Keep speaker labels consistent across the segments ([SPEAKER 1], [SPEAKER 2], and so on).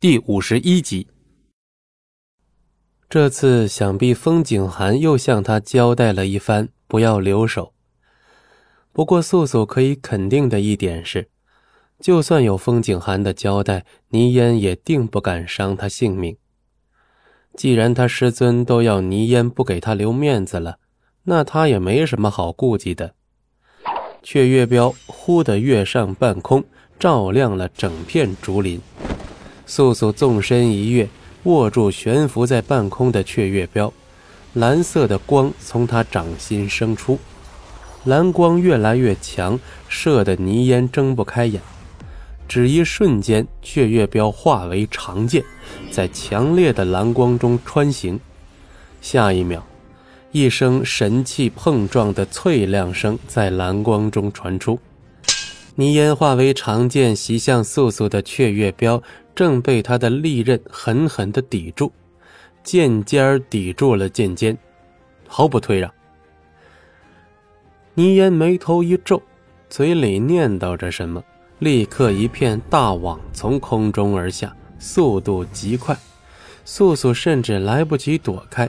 [SPEAKER 1] 第五十一集。这次想必风景寒又向他交代了一番，不要留手。不过素素可以肯定的一点是，就算有风景寒的交代，倪烟也定不敢伤他性命。既然他师尊都要倪烟不给他留面子了，那他也没什么好顾忌的。雀月标忽地跃上半空，照亮了整片竹林。素素纵身一跃，握住悬浮在半空的雀月标，蓝色的光从他掌心生出，蓝光越来越强，射得倪烟睁不开眼。只一瞬间，雀月标化为长剑，在强烈的蓝光中穿行。下一秒。一声神器碰撞的脆亮声在蓝光中传出，泥烟化为长剑袭向素素的雀月镖，正被他的利刃狠狠地抵住，剑尖抵住了剑尖，毫不退让。泥烟眉头一皱，嘴里念叨着什么，立刻一片大网从空中而下，速度极快，素素甚至来不及躲开。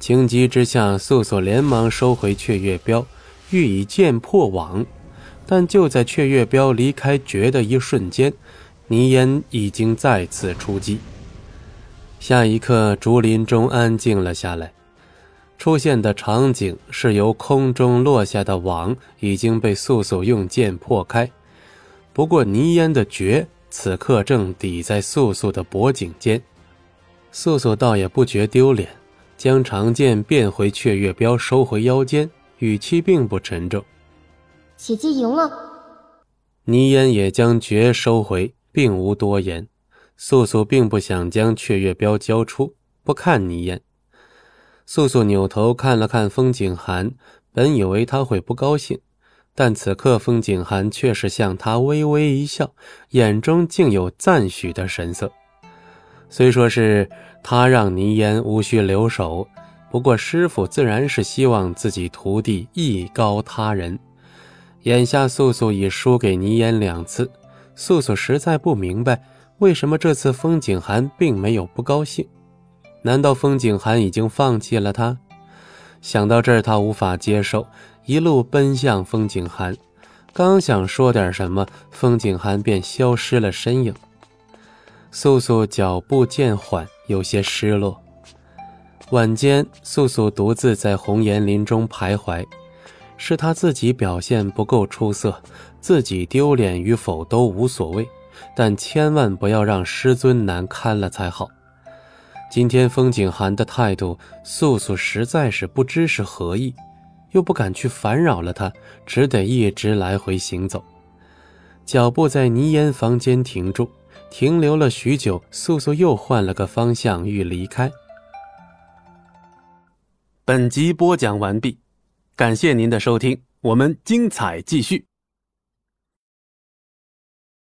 [SPEAKER 1] 情急之下，素素连忙收回雀月镖，欲以剑破网。但就在雀月彪离开绝的一瞬间，倪烟已经再次出击。下一刻，竹林中安静了下来。出现的场景是由空中落下的网已经被素素用剑破开，不过倪烟的绝此刻正抵在素素的脖颈间。素素倒也不觉丢脸。将长剑变回雀月镖，收回腰间，语气并不沉重。
[SPEAKER 2] 姐姐赢了。
[SPEAKER 1] 倪烟也将绝收回，并无多言。素素并不想将雀月镖交出，不看倪烟。素素扭头看了看风景寒，本以为他会不高兴，但此刻风景寒却是向他微微一笑，眼中竟有赞许的神色。虽说是他让倪烟无需留守，不过师傅自然是希望自己徒弟艺高他人。眼下素素已输给倪烟两次，素素实在不明白为什么这次风景寒并没有不高兴。难道风景寒已经放弃了他？想到这儿，他无法接受，一路奔向风景寒。刚想说点什么，风景寒便消失了身影。素素脚步渐缓，有些失落。晚间，素素独自在红岩林中徘徊，是他自己表现不够出色，自己丢脸与否都无所谓，但千万不要让师尊难堪了才好。今天风景寒的态度，素素实在是不知是何意，又不敢去烦扰了他，只得一直来回行走，脚步在泥烟房间停住。停留了许久，素素又换了个方向欲离开。本集播讲完毕，感谢您的收听，我们精彩继续。